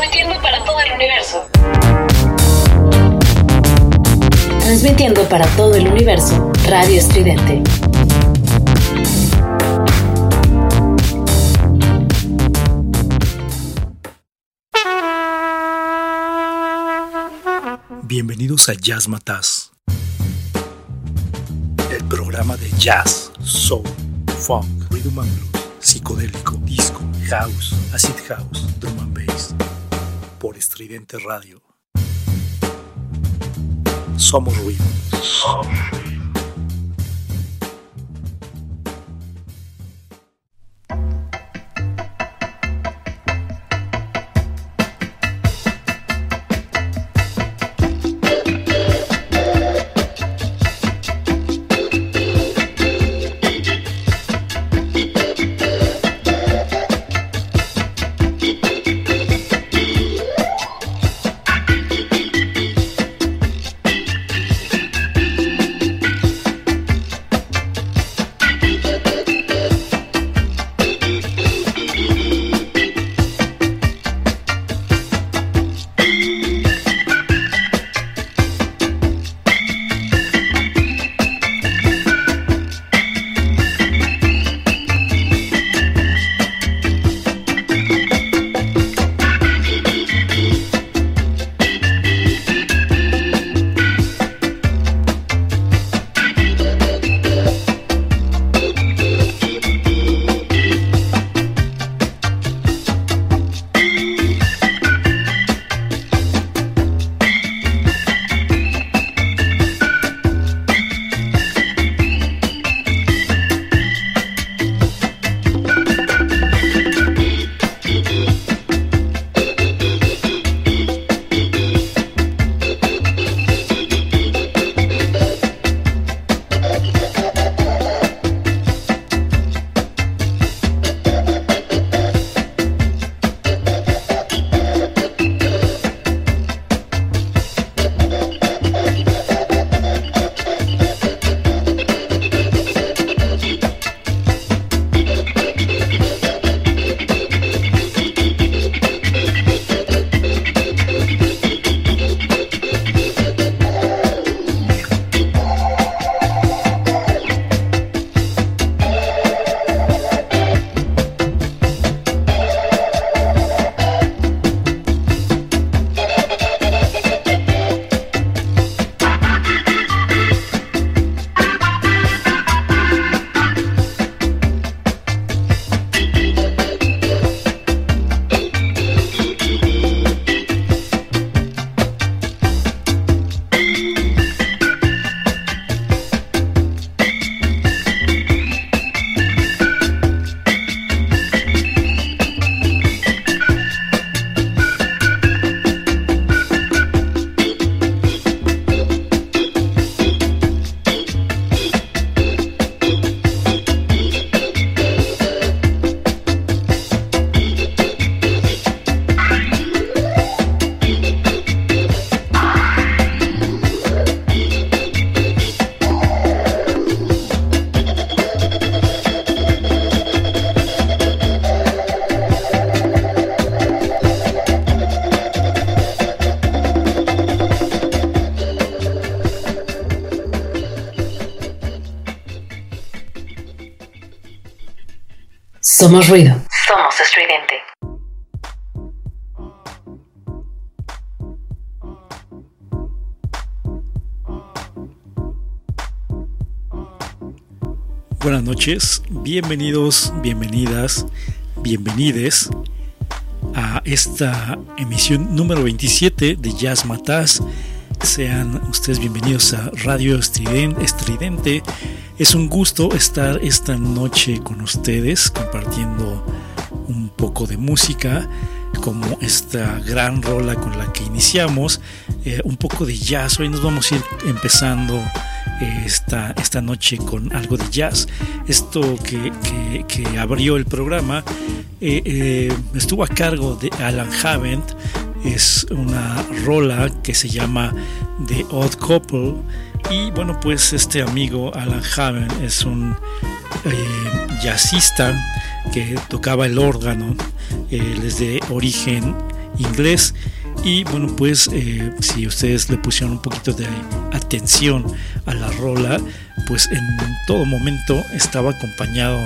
Transmitiendo para todo el universo. Transmitiendo para todo el universo, Radio Estridente. Bienvenidos a Jazz Mataz, el programa de jazz, soul, funk, rhythm and blues, psicodélico, disco, house, acid house, drum and bass, por Estridente Radio. Somos ruido. Somos. Somos estridente. Buenas noches, bienvenidos, bienvenidas, bienvenides a esta emisión número 27 de Jazz Mataz. Sean ustedes bienvenidos a Radio Estridente. Es un gusto estar esta noche con ustedes compartiendo un poco de música como esta gran rola con la que iniciamos, eh, un poco de jazz. Hoy nos vamos a ir empezando eh, esta, esta noche con algo de jazz. Esto que, que, abrió el programa eh, estuvo a cargo de Alan Havent. Es una rola que se llama The Odd Couple. Y bueno, pues este amigo Alan Havent es un jazzista que tocaba el órgano. Él es de origen inglés. Y bueno, pues eh, si ustedes le pusieron un poquito de atención a la rola, pues en todo momento estaba acompañado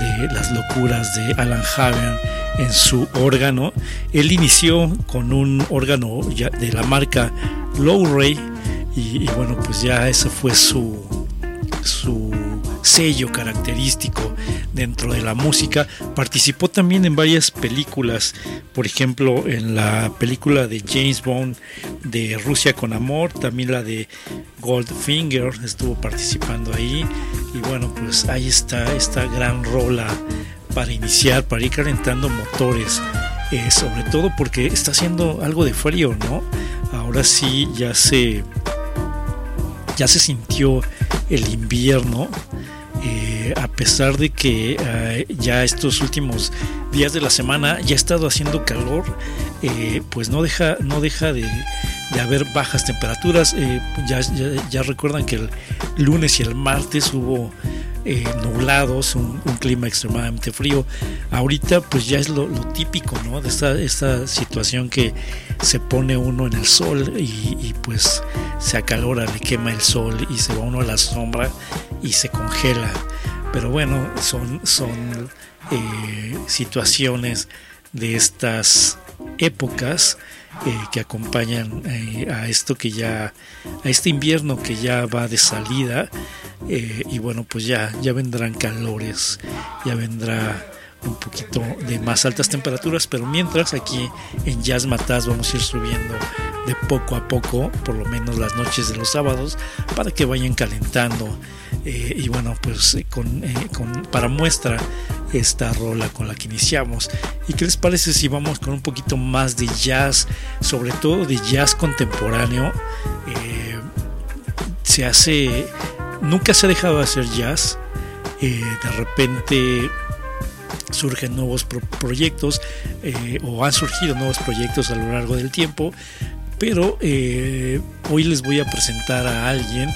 de las locuras de Alan Haven en su órgano. Él inició con un órgano de la marca Low-Ray y, bueno, pues ya ese fue su, su sello característico dentro de la música. Participó también en varias películas, por ejemplo en la película de James Bond de Rusia con Amor, también la de Goldfinger estuvo participando ahí y bueno pues ahí está esta gran rola para iniciar, para ir calentando motores, eh, sobre todo porque está haciendo algo de frío, ¿no? Ahora sí ya se ya se sintió el invierno eh, a pesar de que eh, ya estos últimos días de la semana ya ha estado haciendo calor, eh, pues no deja, no deja de, haber bajas temperaturas. Ya, ya, recuerdan que el lunes y el martes hubo nublados, un, clima extremadamente frío. Ahorita pues ya es lo, típico, ¿no? De esta, esta, situación que se pone uno en el sol y, y, pues se acalora, le quema el sol y se va uno a la sombra y se congela. Pero bueno, son, son eh, situaciones de estas épocas eh, que acompañan eh, a esto que ya, a este invierno que ya va de salida. y bueno, pues ya, ya vendrán calores, ya vendrá un poquito de más altas temperaturas, pero mientras aquí en Jazz vamos a ir subiendo de poco a poco, por lo menos las noches de los sábados, para que vayan calentando. Eh, y bueno, pues eh, eh, con, para muestra esta rola con la que iniciamos. ¿Y qué les parece si vamos con un poquito más de jazz, sobre todo de jazz contemporáneo? se hace, nunca se ha dejado de hacer jazz. de repente surgen nuevos proyectos o han surgido nuevos proyectos a lo largo del tiempo pero eh, hoy les voy a presentar a alguien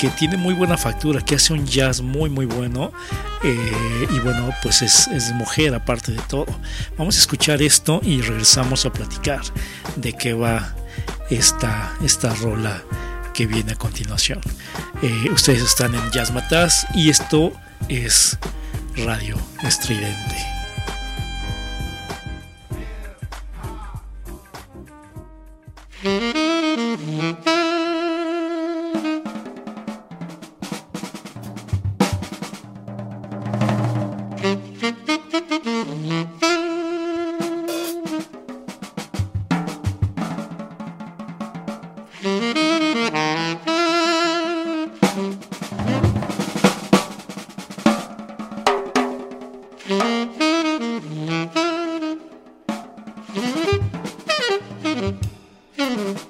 que tiene muy buena factura, que hace un jazz muy muy bueno eh, y bueno pues es, mujer aparte de todo. Vamos a escuchar esto y regresamos a platicar de qué va esta, esta rola que viene a continuación. Eh, ustedes están en Jazz Matas y esto es Radio Estridente. Somos mm-hmm.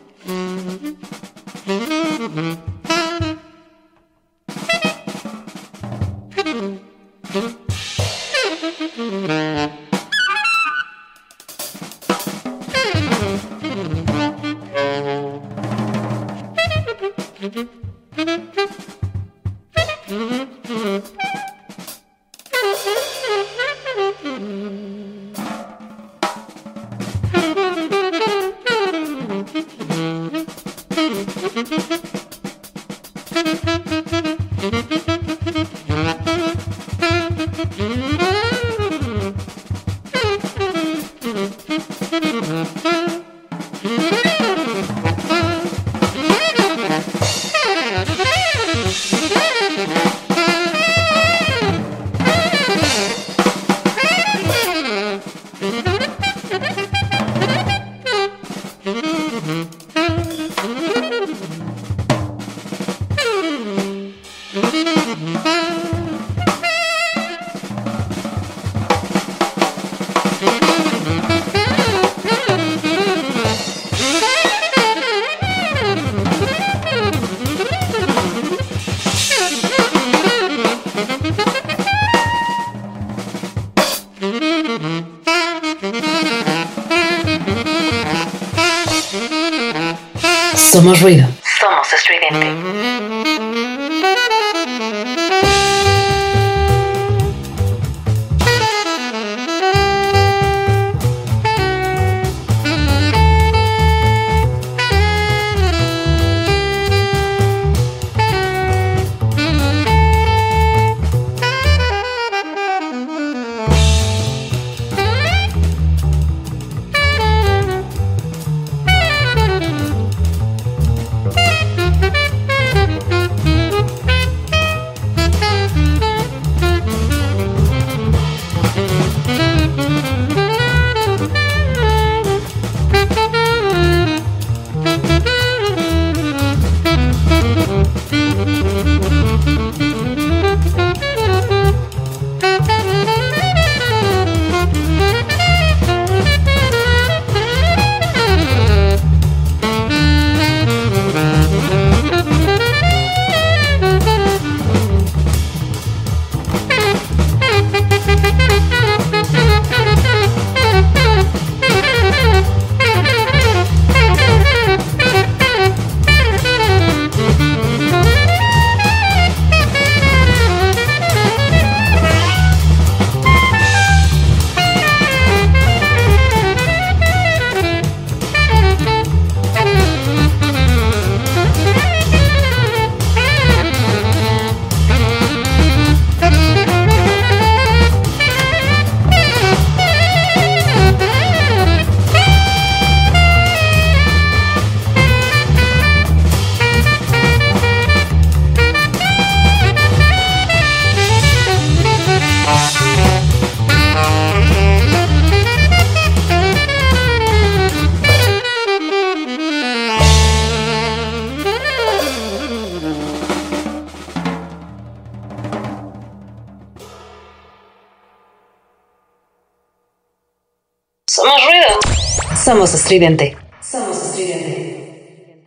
Estridente. Somos estridente.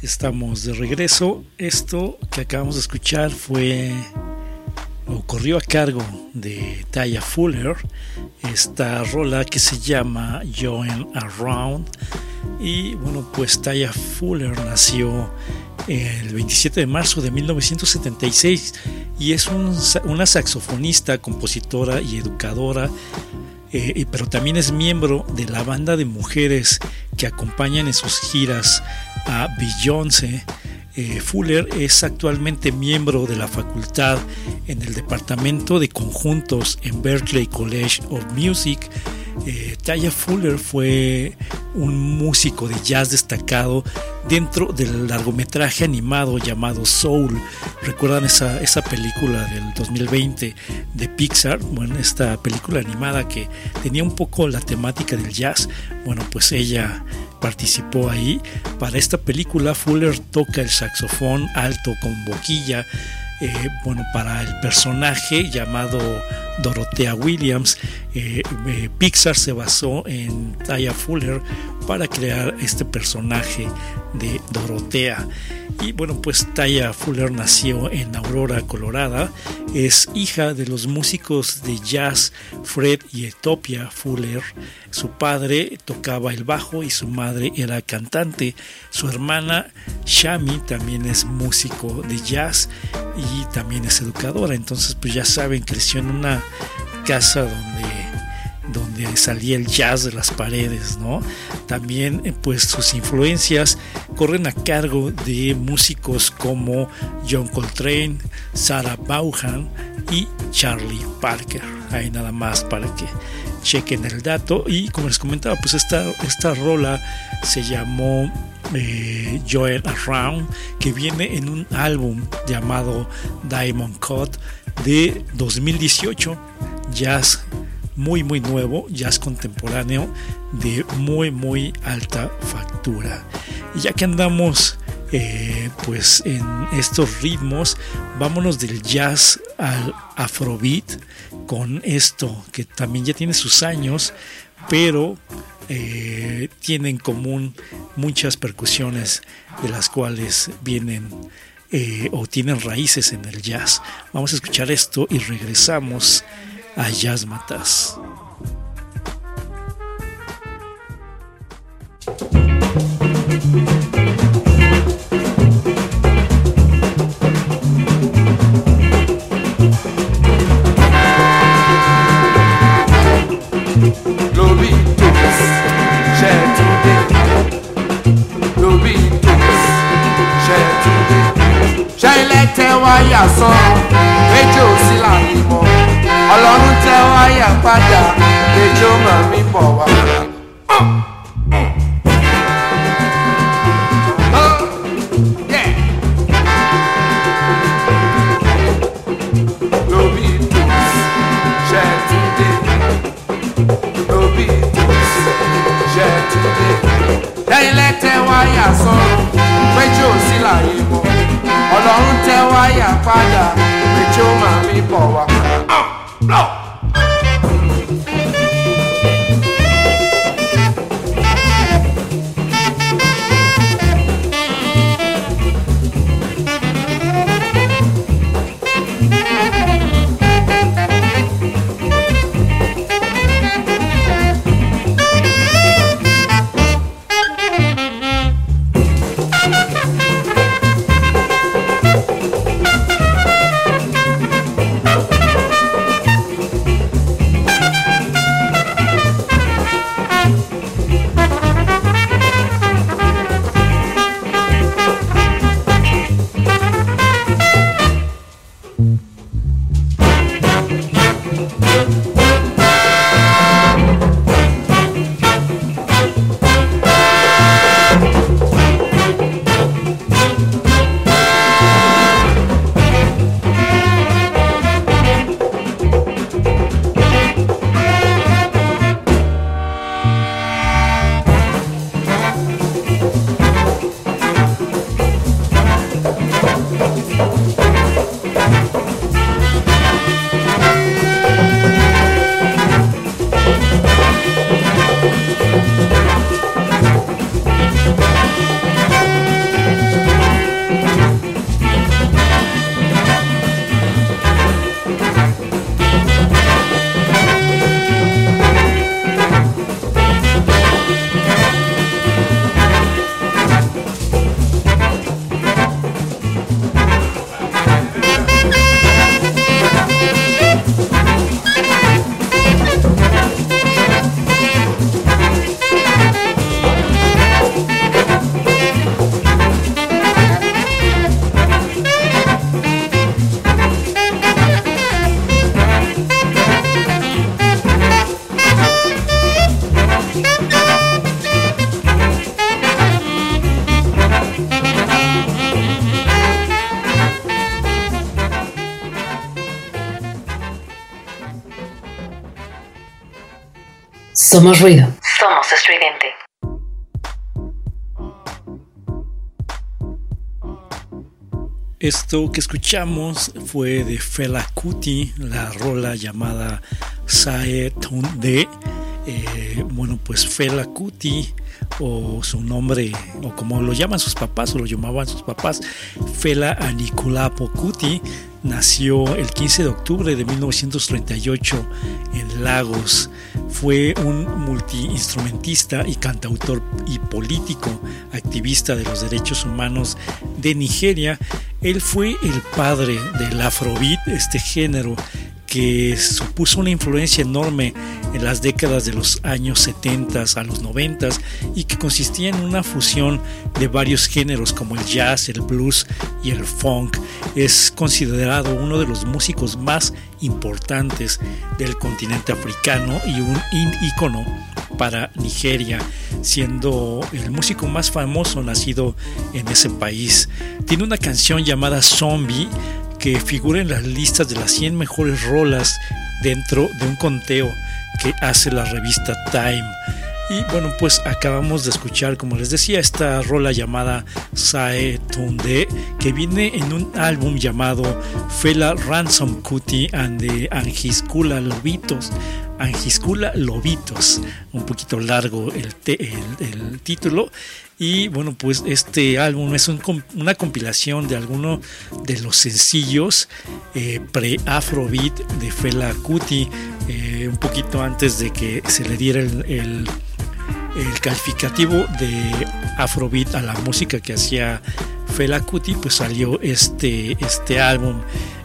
Estamos de regreso. Esto que acabamos de escuchar fue ocurrió a cargo de Taya Fuller esta rola que se llama Join Around y bueno pues Taya Fuller nació el 27 de marzo de 1976 y es una saxofonista, compositora y educadora eh, pero también es miembro de la banda de mujeres que acompañan en sus giras a Beyoncé. Eh, Fuller es actualmente miembro de la facultad en el departamento de conjuntos en Berklee College of Music eh, Taya Fuller fue un músico de jazz destacado dentro del largometraje animado llamado Soul. ¿Recuerdan esa, esa película del 2020 de Pixar? Bueno, esta película animada que tenía un poco la temática del jazz. Bueno, pues ella participó ahí. Para esta película Fuller toca el saxofón alto con boquilla eh, bueno, para el personaje llamado Dorothea Williams, eh, eh, Pixar se basó en Taya Fuller para crear este personaje de Dorothea. Y bueno, pues Taya Fuller nació en Aurora, Colorada. Es hija de los músicos de jazz Fred y Etopia Fuller. Su padre tocaba el bajo y su madre era cantante. Su hermana Shami también es músico de jazz y también es educadora. Entonces, pues ya saben, creció en una casa donde donde salía el jazz de las paredes, ¿no? También eh, pues sus influencias corren a cargo de músicos como John Coltrane, Sarah Vaughan y Charlie Parker. Ahí nada más para que chequen el dato y como les comentaba pues esta, esta rola se llamó eh, Joel Around que viene en un álbum llamado Diamond Cut de 2018 jazz muy muy nuevo, jazz contemporáneo de muy muy alta factura. Y ya que andamos eh, pues en estos ritmos, vámonos del jazz al afrobeat con esto que también ya tiene sus años, pero eh, tiene en común muchas percusiones de las cuales vienen eh, o tienen raíces en el jazz. Vamos a escuchar esto y regresamos a Jazz Matas. àyà san méjì ò sí làmì mọ́ ọlọ́run tẹ́wọ́ àyà padà. Méjì ó mọ̀ mí bọ̀ wá. tẹ́yìn lẹ́tẹ̀ wáyà sọ́run péjú ò sí láyé ọlọ́run tẹ́wáyà padà ìpèjọ́ power. Ah, wá. Somos ruido. Somos estridente. Esto que escuchamos fue de Fela Kuti, la rola llamada Sae Tunde. Eh, bueno, pues Fela Kuti, o su nombre, o como lo llaman sus papás, o lo llamaban sus papás, Fela Anikulapo Kuti, nació el 15 de octubre de 1938 en Lagos. Fue un multiinstrumentista y cantautor y político, activista de los derechos humanos de Nigeria. Él fue el padre del afrobeat, este género que supuso una influencia enorme en las décadas de los años 70 a los 90 y que consistía en una fusión de varios géneros como el jazz, el blues y el funk. Es considerado uno de los músicos más importantes del continente africano y un ícono para Nigeria, siendo el músico más famoso nacido en ese país. Tiene una canción llamada Zombie que figura en las listas de las 100 mejores rolas dentro de un conteo que hace la revista Time. Y bueno, pues acabamos de escuchar, como les decía, esta rola llamada Sae Tunde, que viene en un álbum llamado Fela Ransom Kuti and the Angiscula Lobitos. Angiscula Lobitos, un poquito largo el, el título. Y bueno, pues este álbum es una compilación de algunos de los sencillos eh, pre-afrobeat de Fela Kuti, eh, un poquito antes de que se le diera el, calificativo de afrobeat a la música que hacía Fela Kuti, pues salió este, este álbum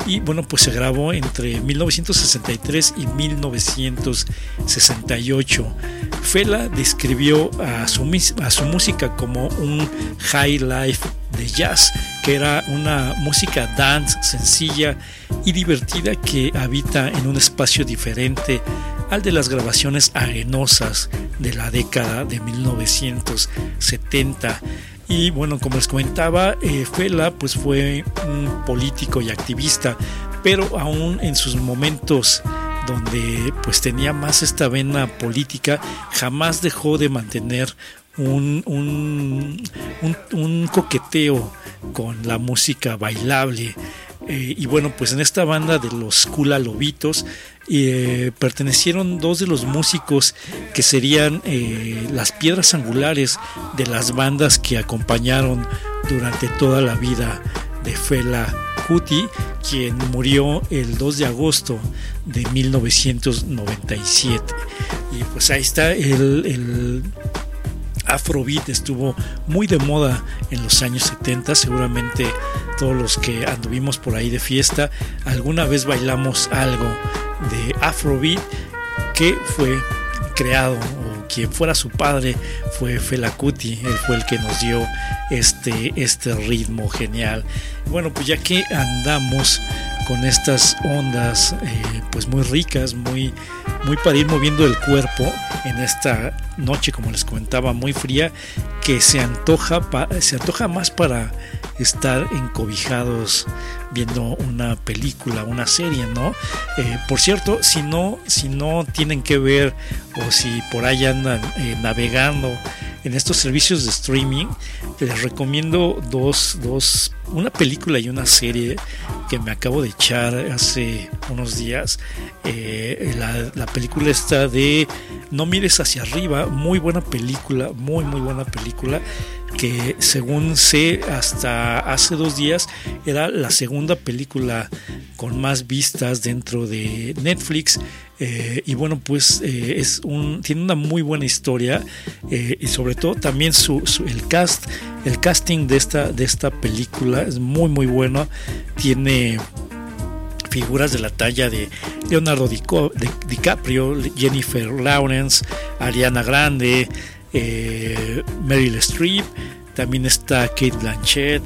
y bueno, pues se grabó entre 1963 y 1968. Fela describió a su, a su música como un high life de jazz, que era una música dance sencilla y divertida que habita en un espacio diferente al de las grabaciones arenosas de la década de 1970. Y bueno, como les comentaba, eh, Fela pues fue un político y activista, pero aún en sus momentos donde pues tenía más esta vena política, jamás dejó de mantener un, un, coqueteo con la música bailable. Eh, y bueno, pues en esta banda de los Kula Lobitos eh, pertenecieron dos de los músicos que serían eh, las piedras angulares de las bandas que acompañaron durante toda la vida de Fela Kuti, quien murió el 2 de agosto de 1997. Y pues ahí está el, el Afrobeat estuvo muy de moda en los años 70, seguramente todos los que anduvimos por ahí de fiesta, alguna vez bailamos algo de Afrobeat que fue creado o quien fuera su padre fue Fela Kuti, él fue el que nos dio este, este ritmo genial. Bueno, pues ya que andamos con estas ondas eh, pues muy ricas, muy, muy para ir moviendo el cuerpo en esta noche, como les comentaba, muy fría, que se antoja, se antoja más para estar encobijados viendo una película, una serie, ¿no? Eh, por cierto, si no, si no tienen que ver o si por ahí andan eh, navegando en estos servicios de streaming, les recomiendo dos, dos una película y una serie que me acabo de echar hace unos días. Eh, la, la, película está de No mires hacia arriba, muy buena película, muy muy buena película que según sé hasta hace dos días era la segunda película con más vistas dentro de Netflix eh, y bueno pues eh, es un tiene una muy buena historia eh, y sobre todo también su, el cast el casting de esta de esta película es muy muy bueno tiene figuras de la talla de Leonardo DiCaprio, Jennifer Lawrence, Ariana Grande, eh, Meryl Streep, también está Kate Blanchett,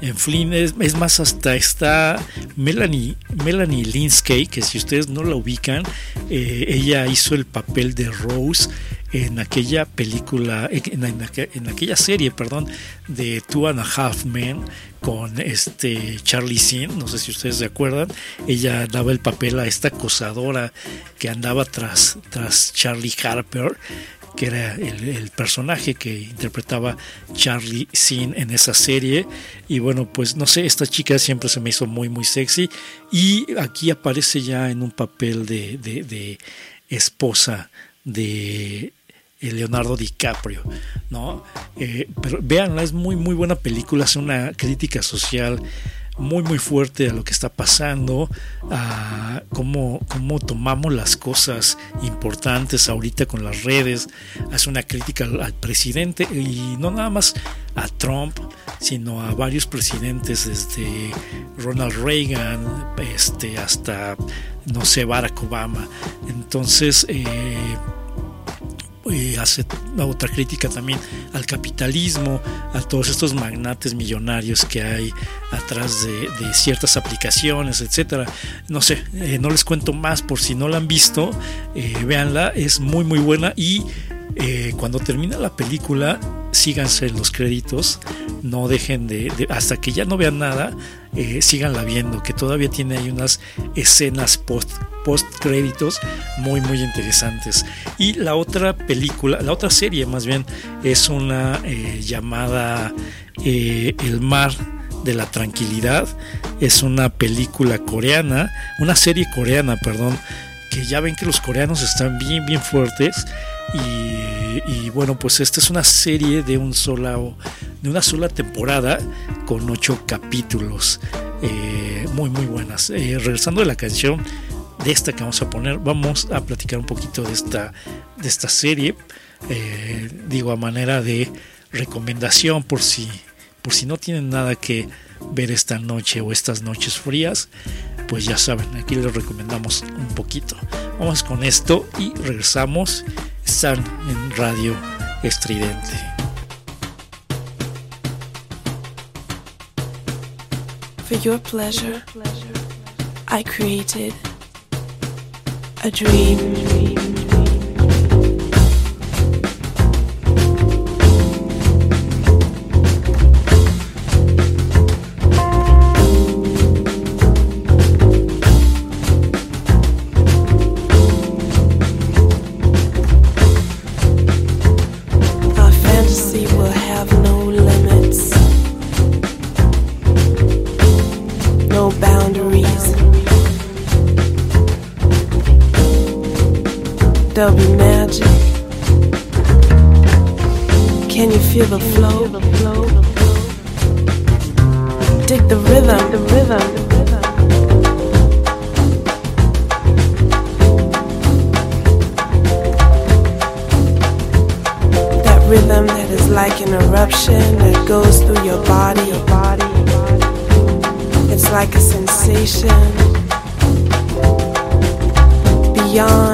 en fin, es, más, hasta está Melanie, Melanie Linsky, que si ustedes no la ubican, eh, ella hizo el papel de Rose en aquella película, en, aquella serie, perdón, de Two and a Half Men con este Charlie Sin, no sé si ustedes se acuerdan, ella daba el papel a esta acosadora que andaba tras, tras Charlie Harper que era el, personaje que interpretaba Charlie Sin en esa serie. Y bueno, pues no sé, esta chica siempre se me hizo muy, muy sexy. Y aquí aparece ya en un papel de, de, esposa de Leonardo DiCaprio, ¿no? Eh, pero véanla, es muy, muy buena película, es una crítica social muy muy fuerte a lo que está pasando, a cómo, cómo tomamos las cosas importantes ahorita con las redes, hace una crítica al, presidente y no nada más a Trump, sino a varios presidentes desde Ronald Reagan este, hasta, no sé, Barack Obama. Entonces, eh, hace otra crítica también al capitalismo, a todos estos magnates millonarios que hay atrás de, ciertas aplicaciones, etcétera. No sé, eh, no les cuento más por si no la han visto, eh, véanla, es muy muy buena y cuando termina la película, síganse los créditos, no dejen de, hasta que ya no vean nada, síganla viendo, que todavía tiene ahí unas escenas post post créditos muy muy interesantes. Y la otra película la otra serie más bien es una eh, llamada eh, el mar de la tranquilidad. Es una película coreana una serie coreana perdón que ya ven que los coreanos están bien bien fuertes y, bueno pues esta es una serie de un solo de una sola temporada con ocho capítulos eh, muy muy buenas regresando de la canción de esta que vamos a poner, vamos a platicar un poquito de esta, de esta serie, eh, digo a manera de recomendación por si, por si no tienen nada que ver esta noche o estas noches frías, pues ya saben, aquí les recomendamos un poquito. Vamos con esto y regresamos. Están en Radio Estridente. For your pleasure, I created a dream. An that goes through your body. It's like a sensation beyond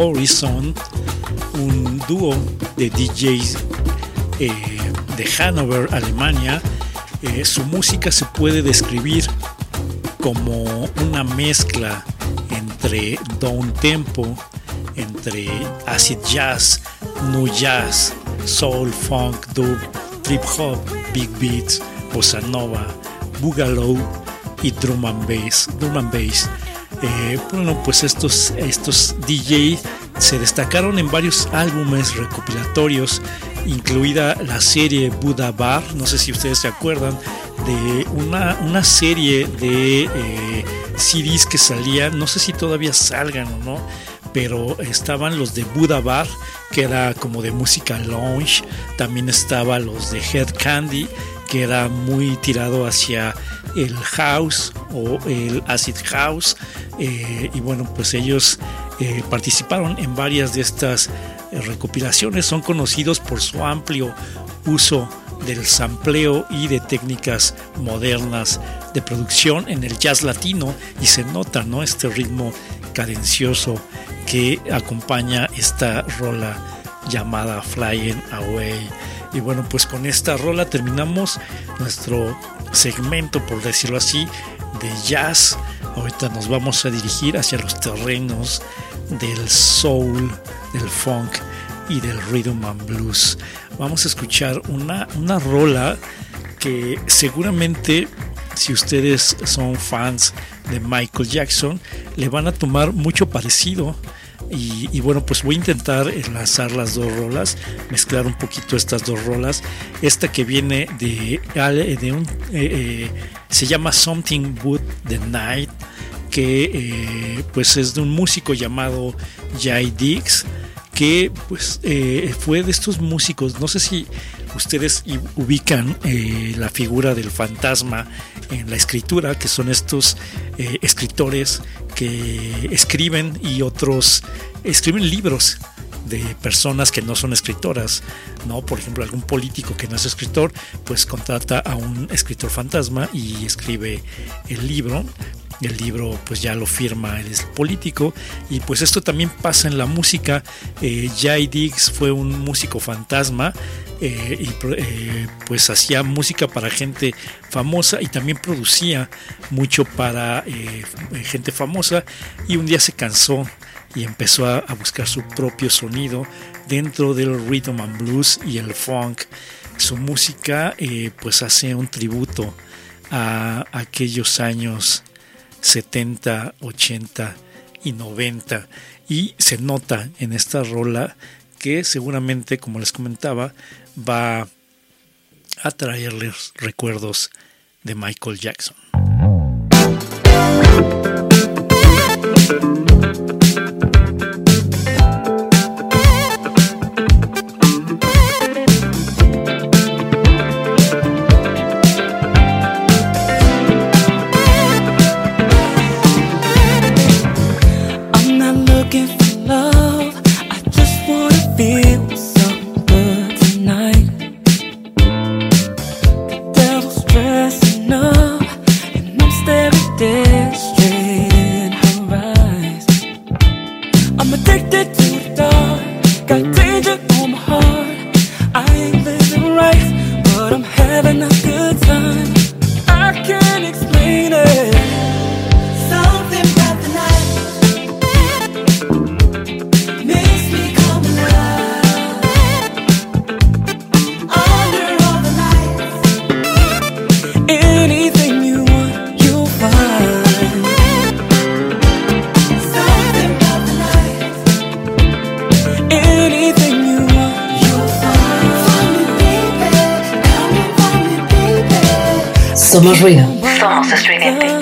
Horizon, un dúo de DJs eh, de Hannover, Alemania. Eh, su música se puede describir como una mezcla entre down tempo, entre acid jazz, nu jazz, soul, funk, dub, trip hop, big beats, bossa nova, boogaloo y drum and bass. Drum and bass. Eh, bueno, pues estos, estos DJ se destacaron en varios álbumes recopilatorios, incluida la serie Buddha Bar, no sé si ustedes se acuerdan, de una, una serie de eh, CDs que salían, no sé si todavía salgan o no, pero estaban los de Buddha Bar, que era como de música lounge, también estaban los de Head Candy, que era muy tirado hacia el house o el acid house eh, y bueno pues ellos eh, participaron en varias de estas eh, recopilaciones. Son conocidos por su amplio uso del sampleo y de técnicas modernas de producción en el jazz latino y se nota no este ritmo cadencioso que acompaña esta rola llamada Flying Away y bueno, pues con esta rola terminamos nuestro segmento, por decirlo así, de jazz. Ahorita nos vamos a dirigir hacia los terrenos del soul, del funk y del rhythm and blues. Vamos a escuchar una, una rola que seguramente si ustedes son fans de Michael Jackson, le van a tomar mucho parecido y, bueno, pues voy a intentar enlazar las dos rolas, mezclar un poquito estas dos rolas. Esta que viene de, de un. Eh, eh, se llama Something Wood the Night, que eh, pues es de un músico llamado Jay Diggs, que pues fue de estos músicos. No sé si ustedes ubican eh, la figura del fantasma en la escritura, que son estos eh, escritores que escriben y otros escriben libros de personas que no son escritoras, ¿no? Por ejemplo, algún político que no es escritor, pues contrata a un escritor fantasma y escribe el libro el libro pues ya lo firma el político y pues esto también pasa en la música. Eh, Jay Diggs fue un músico fantasma eh, y eh, pues hacía música para gente famosa y también producía mucho para gente famosa y un día se cansó y empezó a, a buscar su propio sonido dentro del rhythm and blues y el funk. Su música pues hace un tributo a aquellos años 70, 80 y 90. Y se nota en esta rola que seguramente, como les comentaba, va a traerles recuerdos de Michael Jackson. Ruido. Somos estudiantes.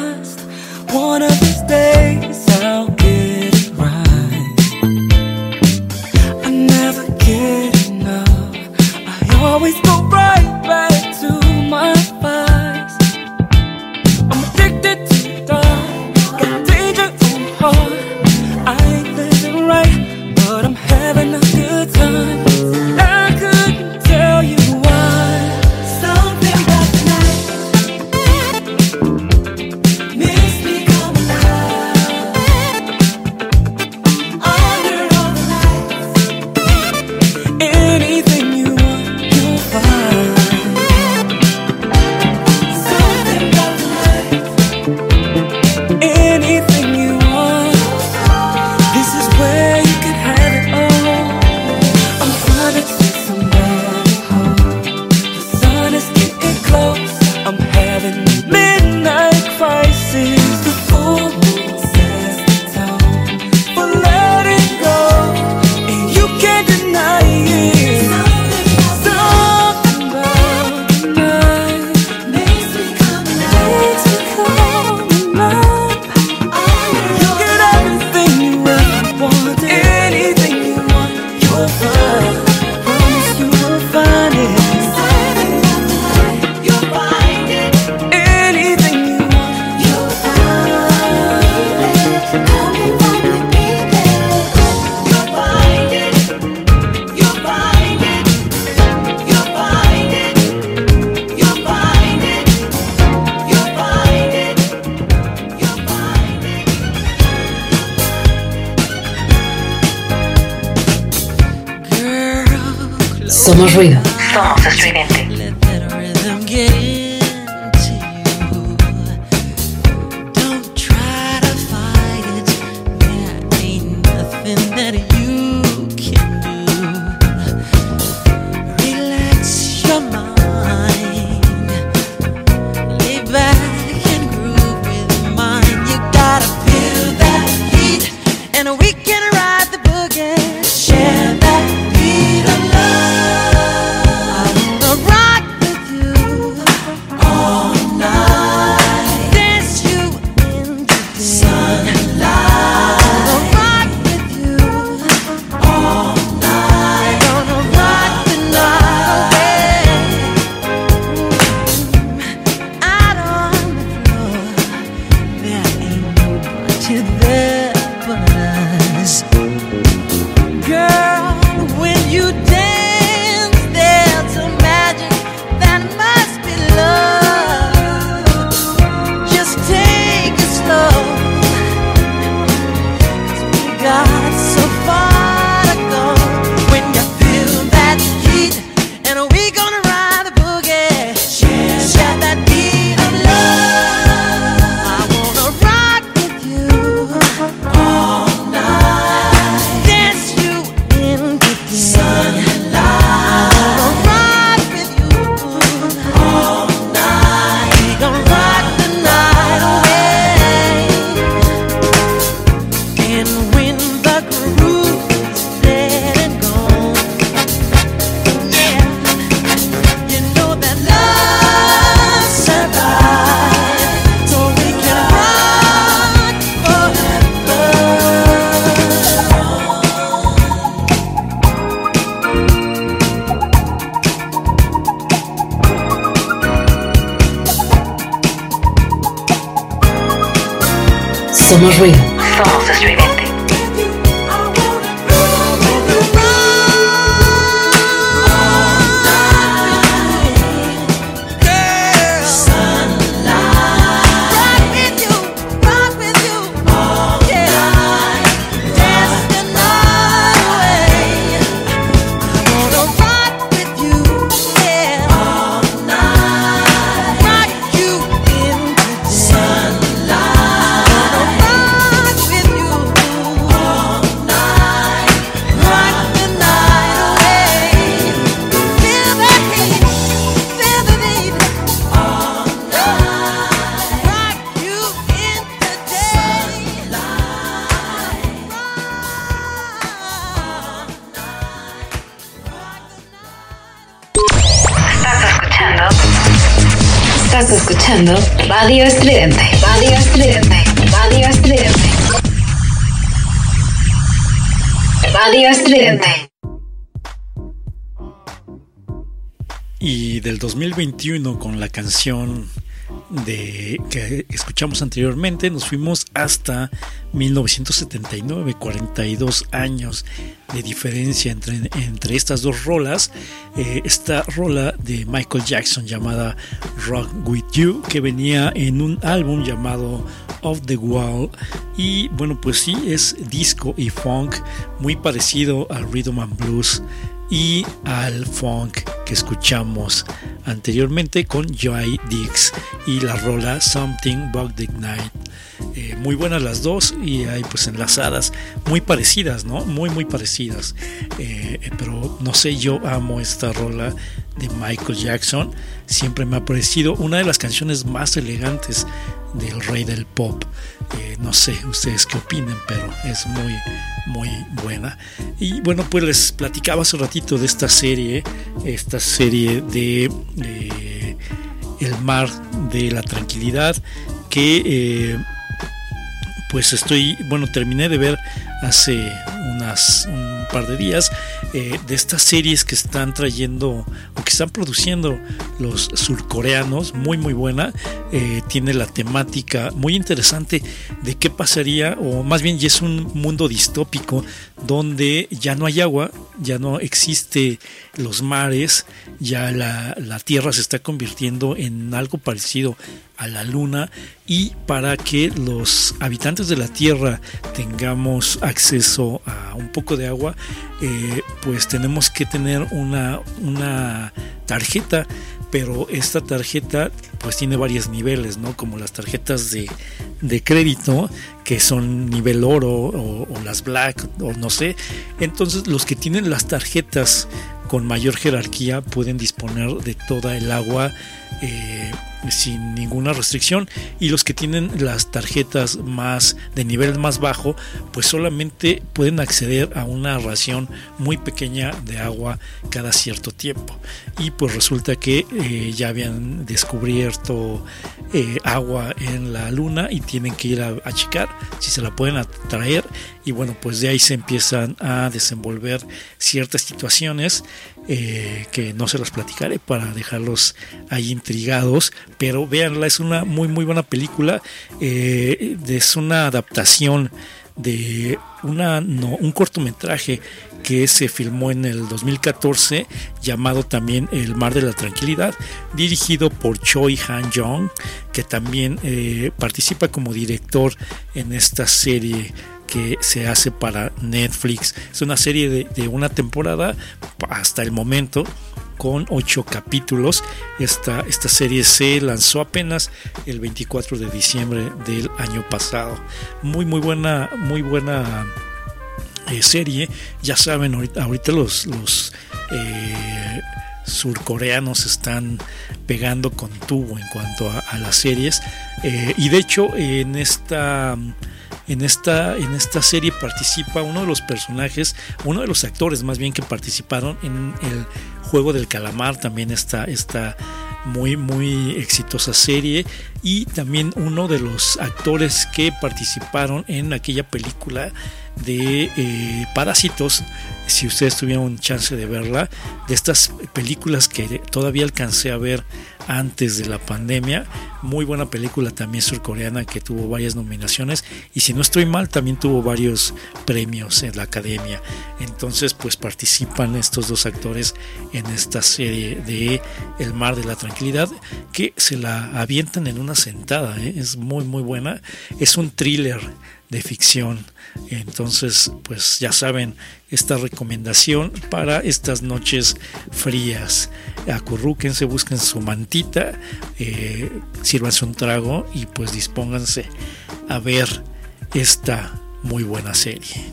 21 con la canción de, que escuchamos anteriormente, nos fuimos hasta 1979, 42 años de diferencia entre, entre estas dos rolas. Eh, esta rola de Michael Jackson llamada Rock With You, que venía en un álbum llamado Off the Wall. Y bueno, pues sí, es disco y funk muy parecido al rhythm and blues y al funk que escuchamos anteriormente con Joy Dix y la rola Something About the Night. Eh, muy buenas las dos y hay pues enlazadas muy parecidas, ¿no? Muy muy parecidas. Eh, eh, pero no sé, yo amo esta rola de Michael Jackson. Siempre me ha parecido una de las canciones más elegantes del rey del pop. No sé ustedes qué opinen, pero es muy, muy buena. Y bueno, pues les platicaba hace ratito de esta serie, esta serie de El mar de la tranquilidad, que pues estoy, bueno, terminé de ver hace unas, un par de días eh, de estas series que están trayendo o que están produciendo los surcoreanos, muy muy buena, eh, tiene la temática muy interesante de qué pasaría, o más bien ya es un mundo distópico donde ya no hay agua, ya no existe los mares, ya la, la tierra se está convirtiendo en algo parecido a la luna. Y para que los habitantes de la tierra tengamos acceso a un poco de agua eh, pues tenemos que tener una, una tarjeta pero esta tarjeta pues tiene varios niveles, ¿no? Como las tarjetas de, de crédito que son nivel oro o, o, las black o no sé. Entonces los que tienen las tarjetas con mayor jerarquía pueden disponer de toda el agua eh, sin ninguna restricción. Y los que tienen las tarjetas más de nivel más bajo pues solamente pueden acceder a una ración muy pequeña de agua cada cierto tiempo. Y pues resulta que eh, ya habían descubierto eh, agua en la luna y tienen que ir a achicar si se la pueden atraer y bueno pues de ahí se empiezan a desenvolver ciertas situaciones eh, que no se las platicaré para dejarlos ahí intrigados pero véanla es una muy muy buena película eh, es una adaptación de una, un cortometraje que se filmó en el 2014 llamado también El Mar de la Tranquilidad, dirigido por Choi Han Jong, que también eh, participa como director en esta serie que se hace para Netflix. Es una serie de, una temporada hasta el momento con ocho capítulos. Esta, esta serie se lanzó apenas el 24 de diciembre del año pasado. Muy, muy buena, muy buena eh, serie. Ya saben, ahorita, los, eh, surcoreanos están pegando con tubo en cuanto a, a las series. Eh, y de hecho, en esta en esta, en esta serie participa uno de los personajes, uno de los actores más bien que participaron en el juego del calamar, también está esta muy muy exitosa serie y también uno de los actores que participaron en aquella película de eh, Parásitos, si ustedes tuvieron chance de verla, de estas películas que todavía alcancé a ver antes de la pandemia, muy buena película también surcoreana que tuvo varias nominaciones y si no estoy mal también tuvo varios premios en la academia. Entonces pues participan estos dos actores en esta serie de El mar de la tranquilidad que se la avientan en una sentada. ¿eh? Es muy muy buena. Es un thriller de ficción. Entonces, pues ya saben, esta recomendación para estas noches frías. Acurrúquense, busquen su mantita, eh, sírvanse un trago y pues dispónganse a ver esta muy buena serie.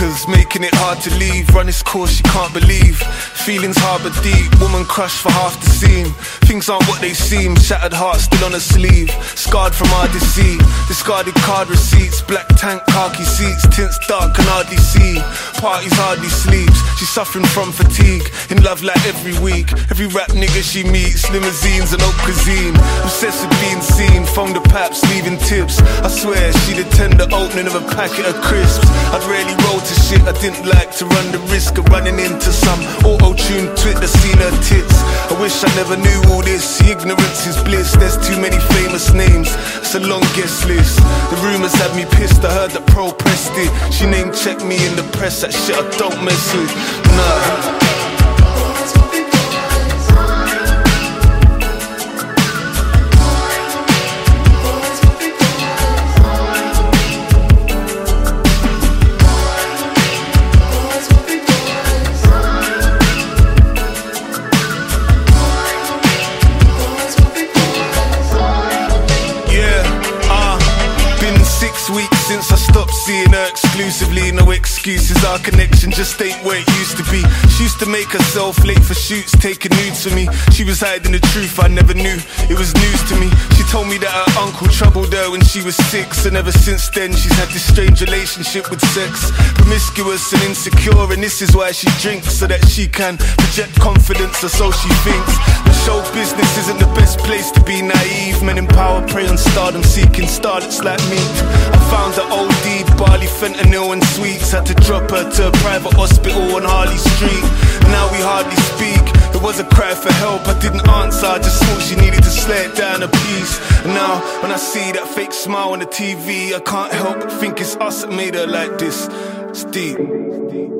Starkers, making it hard to leave. Run its course, you can't believe. Feelings harbor deep, woman crushed for half the scene. Things aren't what they seem, shattered heart still on her sleeve. Scarred from our deceit, discarded card receipts. Black tank, khaki seats, tints dark and hardly see. Parties hardly sleeps, she's suffering from fatigue. In love like every week, every rap nigga she meets. Limousines and haute cuisine, obsessed with being seen. Phone the paps, leaving tips. I swear attend the opening of a packet of crisps. I'd rarely roll to shit, I didn't like to run the risk of running into some auto-tuned twit that seen her tits. I wish I never knew all this, ignorance is bliss. There's too many famous names, it's a long guest list. The rumors had me pissed, I heard that pro pressed it. She name checked me in the press, that shit I don't mess with. Nah. Excuses, our connection just ain't where it used to be. She used to make herself late for shoots, taking nudes for me. She was hiding the truth I never knew, it was news to me. She told me that her uncle troubled her when she was six, and ever since then she's had this strange relationship with sex. Promiscuous and insecure, and this is why she drinks, so that she can project confidence, or so she thinks. The show business isn't the best place to be naive. Men in power prey on stardom, seeking starlets like me. I found her OD, barley, fentanyl, and sweets. Had to drop her to a private hospital on Harley Street. Now we hardly speak. There was a cry for help, I didn't answer. I just thought she needed to slow it down a piece. Now, when I see that fake smile on the TV, I can't help but think it's us that made her like this. It's deep.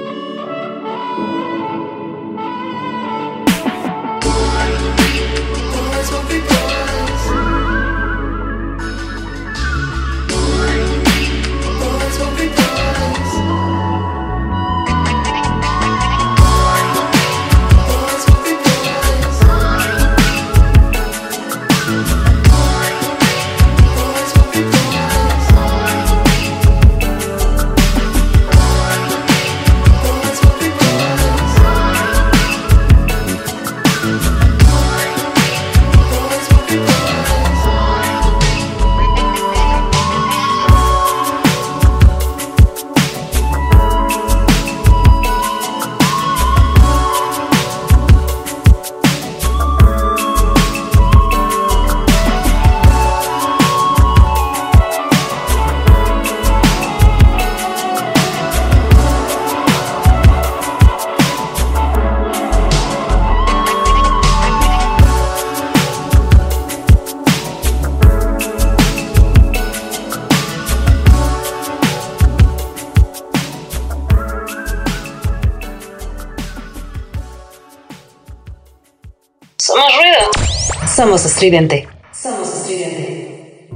Somos estridente. Somos estridente.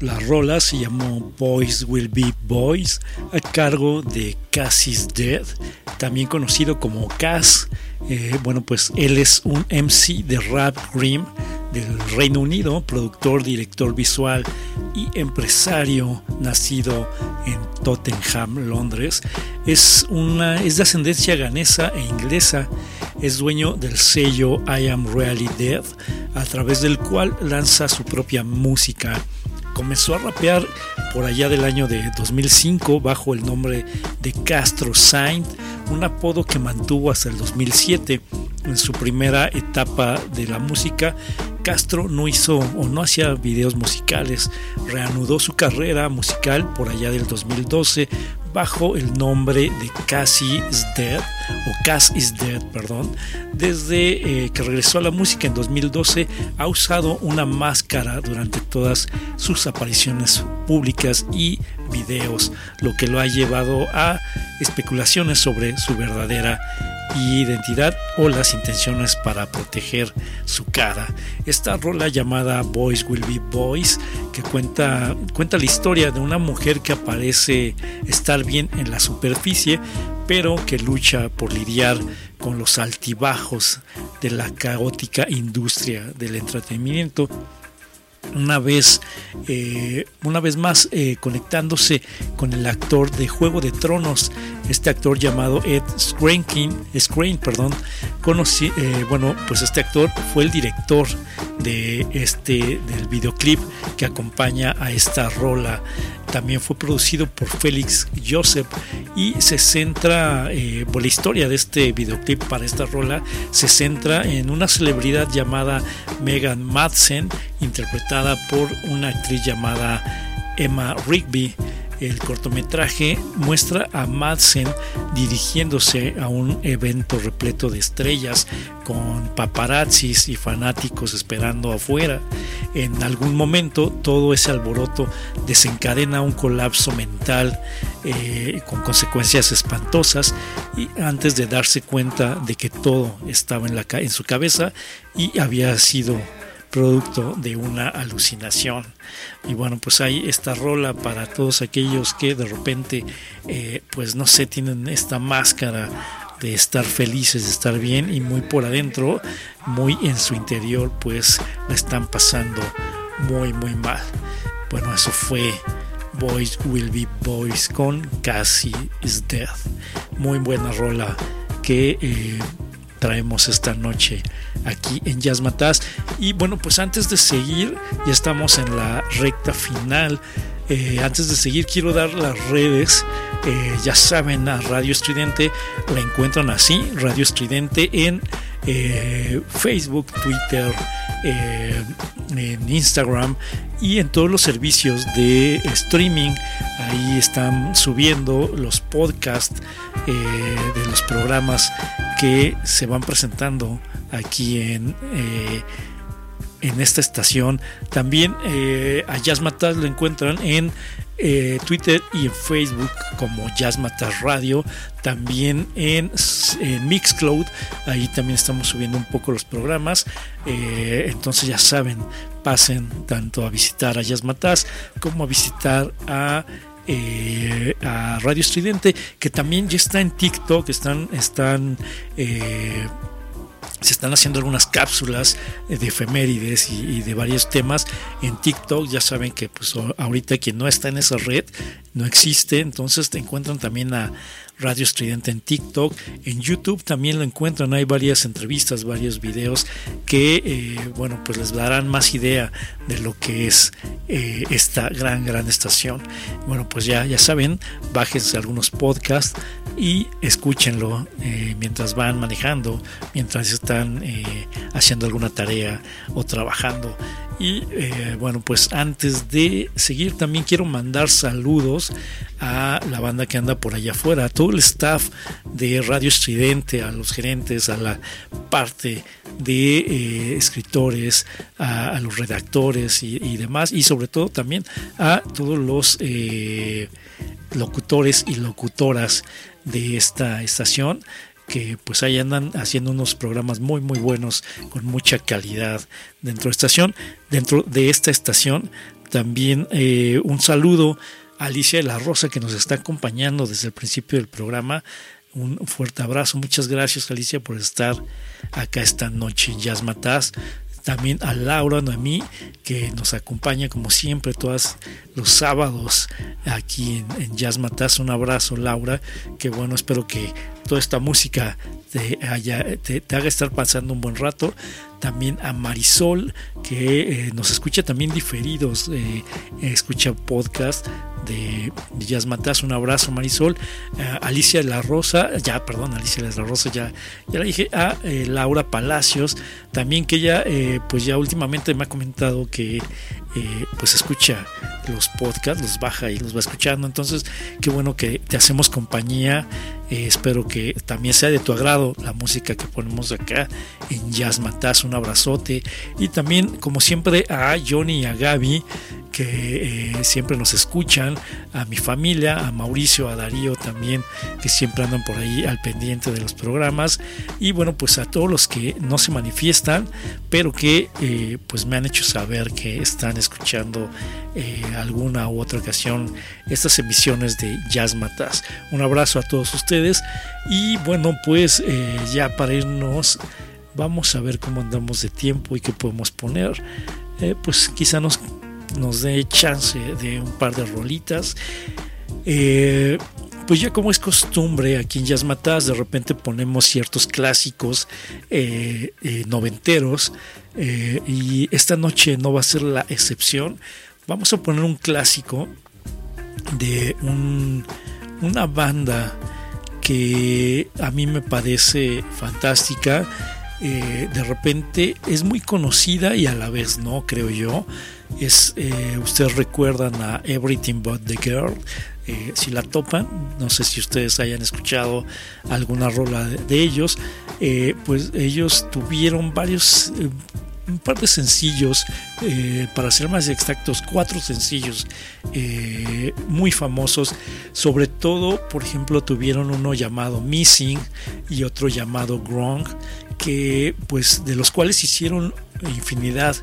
La rola se llamó Boys Will Be Boys a cargo de Cass is Dead, también conocido como Cass Eh, bueno, pues él es un MC de rap Grimm del Reino Unido, productor, director visual y empresario nacido en Tottenham, Londres. Es, una, es de ascendencia ganesa e inglesa. Es dueño del sello I Am Really Dead, a través del cual lanza su propia música comenzó a rapear por allá del año de 2005 bajo el nombre de Castro Saint, un apodo que mantuvo hasta el 2007. En su primera etapa de la música, Castro no hizo o no hacía videos musicales, reanudó su carrera musical por allá del 2012 bajo el nombre de Cassie is Dead o Cass is Dead, perdón. Desde eh, que regresó a la música en 2012 ha usado una máscara durante todas sus apariciones públicas y videos, lo que lo ha llevado a especulaciones sobre su verdadera identidad o las intenciones para proteger su cara. Esta rola llamada Boys Will Be Boys, que cuenta, cuenta la historia de una mujer que aparece estar bien en la superficie, pero que lucha por lidiar con los altibajos de la caótica industria del entretenimiento una vez, eh, una vez más eh, conectándose con el actor de Juego de Tronos, este actor llamado Ed Skrein, perdón, conocí, eh, bueno, pues este actor fue el director de este del videoclip que acompaña a esta rola. También fue producido por Félix Joseph y se centra, eh, la historia de este videoclip para esta rola, se centra en una celebridad llamada Megan Madsen, interpretada por una actriz llamada Emma Rigby el cortometraje muestra a Madsen dirigiéndose a un evento repleto de estrellas con paparazzis y fanáticos esperando afuera. En algún momento todo ese alboroto desencadena un colapso mental eh, con consecuencias espantosas y antes de darse cuenta de que todo estaba en, su cabeza y había sido producto de una alucinación. Y bueno, pues hay esta rola para todos aquellos que de repente, eh, pues no sé, tienen esta máscara de estar felices, de estar bien y muy por adentro, muy en su interior, pues la están pasando muy, muy mal. Bueno, eso fue Boys Will Be Boys con Cassie is Death. Muy buena rola que eh, traemos esta noche aquí en Jazz Mataz. Y bueno, pues antes de seguir, ya estamos en la recta final. Eh, antes de seguir, quiero dar las redes. Eh, ya saben, a Radio Estridente la encuentran así: Radio Estridente en eh, Facebook, Twitter, en Instagram y en todos los servicios de streaming. Ahí están subiendo los podcasts de los programas que se van presentando aquí en, eh, en esta estación. También eh, a Jazz Matas lo encuentran en eh, Twitter y en Facebook como Jazz Matas Radio. También en, Mixcloud, ahí también estamos subiendo un poco los programas. entonces ya saben, pasen tanto a visitar a Jazz Matas como a visitar a a Radio Estridente, que también ya está en TikTok, están, están se están haciendo algunas cápsulas eh, de efemérides y, de varios temas en TikTok. Ya saben que pues ahorita quien no está en esa red no existe, entonces te encuentran también a Radio Estridente en TikTok, en YouTube también lo encuentran, hay varias entrevistas, varios videos que, eh, bueno, pues les darán más idea de lo que es eh, esta gran, gran estación. Bueno, pues ya, ya saben, bájense algunos podcasts y escúchenlo eh, mientras van manejando, mientras están haciendo alguna tarea o trabajando. Y eh, bueno, pues antes de seguir también quiero mandar saludos a la banda que anda por allá afuera, a todo el staff de Radio Estridente, a los gerentes, a la parte de eh, escritores, a, los redactores y, demás, y sobre todo también a todos los eh, locutores y locutoras de esta estación que pues ahí andan haciendo unos programas muy muy buenos con mucha calidad dentro de estación. Dentro de esta estación también eh, un saludo a Alicia de la Rosa que nos está acompañando desde el principio del programa. Un fuerte abrazo. Muchas gracias, Alicia, por estar acá esta noche en Jazz también a Laura Noemí, que nos acompaña como siempre todos los sábados aquí en, en Jazz Mataz. Un abrazo, Laura, que bueno, espero que toda esta música te, haya, haga estar pasando un buen rato. También a Marisol, que eh, nos escucha también diferidos, eh, escucha podcast de, de Mataz. Un abrazo, Marisol. Eh, Alicia La Rosa, ya, perdón, Alicia La Rosa, ya, ya la dije. A eh, Laura Palacios, también que ella, eh, pues ya últimamente me ha comentado que eh, pues escucha los podcasts, los baja y los va escuchando. Entonces, qué bueno que te hacemos compañía. Eh, espero que también sea de tu agrado la música que ponemos acá en Jazz Mataz. Un abrazote. Y también, como siempre, a Johnny y a Gaby, que eh, siempre nos escuchan, a mi familia, a Mauricio, a Darío también, que siempre andan por ahí al pendiente de los programas. Y bueno, pues a todos los que no se manifiestan, pero que pues me han hecho saber que están escuchando eh, alguna u otra ocasión estas emisiones de Jazz Mataz. Un abrazo a todos ustedes y bueno, pues eh, ya para irnos vamos a ver cómo andamos de tiempo y qué podemos poner. Eh, pues quizá nos, nos dé chance de un par de rolitas. Pues ya como es costumbre aquí en Jazz Mataz, de repente ponemos ciertos clásicos eh, eh, noventeros eh, y esta noche no va a ser la excepción. Vamos a poner un clásico de un- una banda que a mí me parece fantástica. De repente es muy conocida y a la vez no, creo yo. Es, ustedes recuerdan a Everything But the Girl. Eh, si la topan, no sé si ustedes hayan escuchado alguna rola de, ellos. Eh, pues ellos tuvieron varios. eh, un par de sencillos, para ser más exactos, cuatro sencillos muy famosos. Sobre todo, por ejemplo, tuvieron uno llamado Missing y otro llamado Grong, que pues de los cuales hicieron infinidad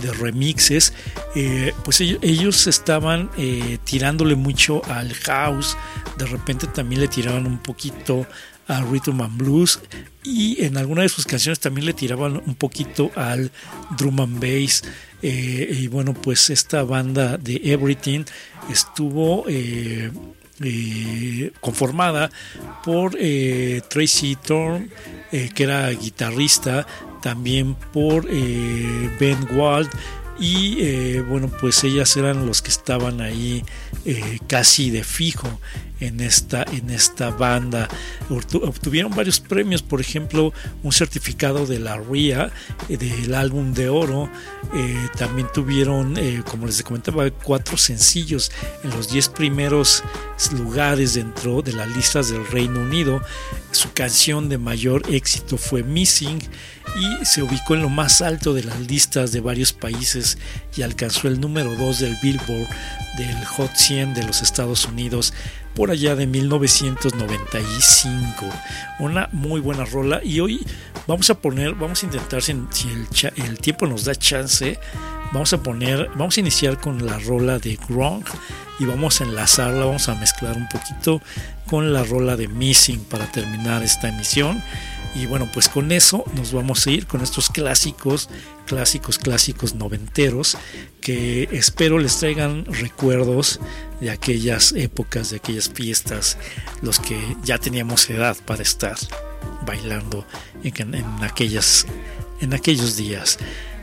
de remixes. Eh, pues ellos, estaban eh, tirándole mucho al house, de repente también le tiraban un poquito al rhythm and blues y en alguna de sus canciones también le tiraban un poquito al drum and bass Eh, y bueno pues esta banda de Everything estuvo conformada por Tracy Thorn que era guitarrista también por eh, Ben Wald y eh, bueno pues ellas eran los que estaban ahí eh, casi de fijo en esta en esta banda. Obtu- obtuvieron varios premios por ejemplo un certificado de la RIA eh, del álbum de oro. Eh, también tuvieron como les comentaba cuatro sencillos en los 10 primeros lugares dentro de las listas del Reino Unido. Su canción de mayor éxito fue Missing y se ubicó en lo más alto de las listas de varios países y alcanzó el número 2 del Billboard del Hot 100 de los Estados Unidos por allá de 1995. Una muy buena rola y hoy vamos a poner, vamos a intentar si, el, el tiempo nos da chance, vamos a poner, vamos a iniciar con la rola de Gronk y vamos a enlazarla, vamos a mezclar un poquito con la rola de Missing para terminar esta emisión. Y bueno, pues con eso nos vamos a ir con estos clásicos, clásicos, clásicos noventeros que espero les traigan recuerdos de aquellas épocas, de aquellas fiestas, los que ya teníamos edad para estar bailando en, aquellas, en aquellos días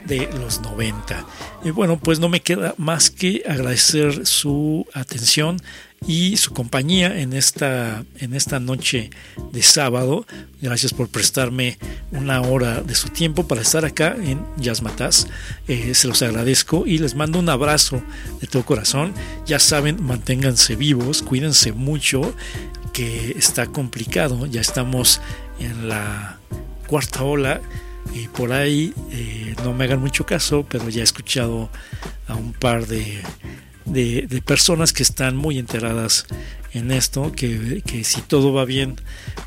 de los 90. Y bueno, pues no me queda más que agradecer su atención y su compañía en esta, en esta noche de sábado. Gracias por prestarme una hora de su tiempo para estar acá en Jazz Mataz. Eh, se los agradezco y les mando un abrazo de todo corazón. Ya saben, manténganse vivos, cuídense mucho, que está complicado. Ya estamos en la cuarta ola y por ahí eh, no me hagan mucho caso, pero ya he escuchado a un par de, de, personas que están muy enteradas en esto, que, que, si todo va bien,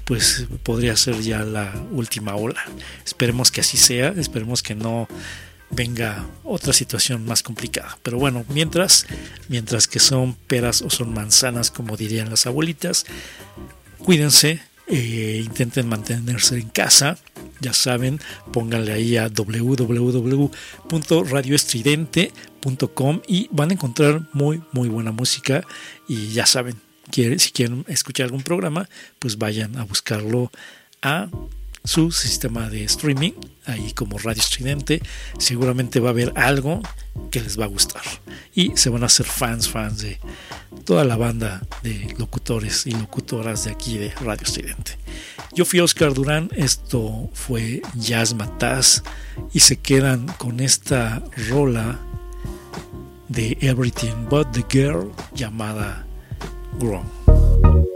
pues podría ser ya la última ola. Esperemos que así sea, esperemos que no venga otra situación más complicada. Pero bueno, mientras, mientras que son peras o son manzanas, como dirían las abuelitas, cuídense, eh, intenten mantenerse en casa. Ya saben, pónganle ahí a www.radioestridente.com y van a encontrar muy, muy buena música. Y ya saben, si quieren escuchar algún programa, pues vayan a buscarlo a su sistema de streaming, ahí como Radio Estridente, seguramente va a haber algo que les va a gustar. Y se van a hacer fans, fans de toda la banda de locutores y locutoras de aquí de Radio Estridente. Yo fui Oscar Durán, esto fue Jazz Mataz y se quedan con esta rola de Everything But the Girl llamada Grown.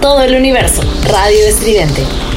Todo el universo. Radio Estridente.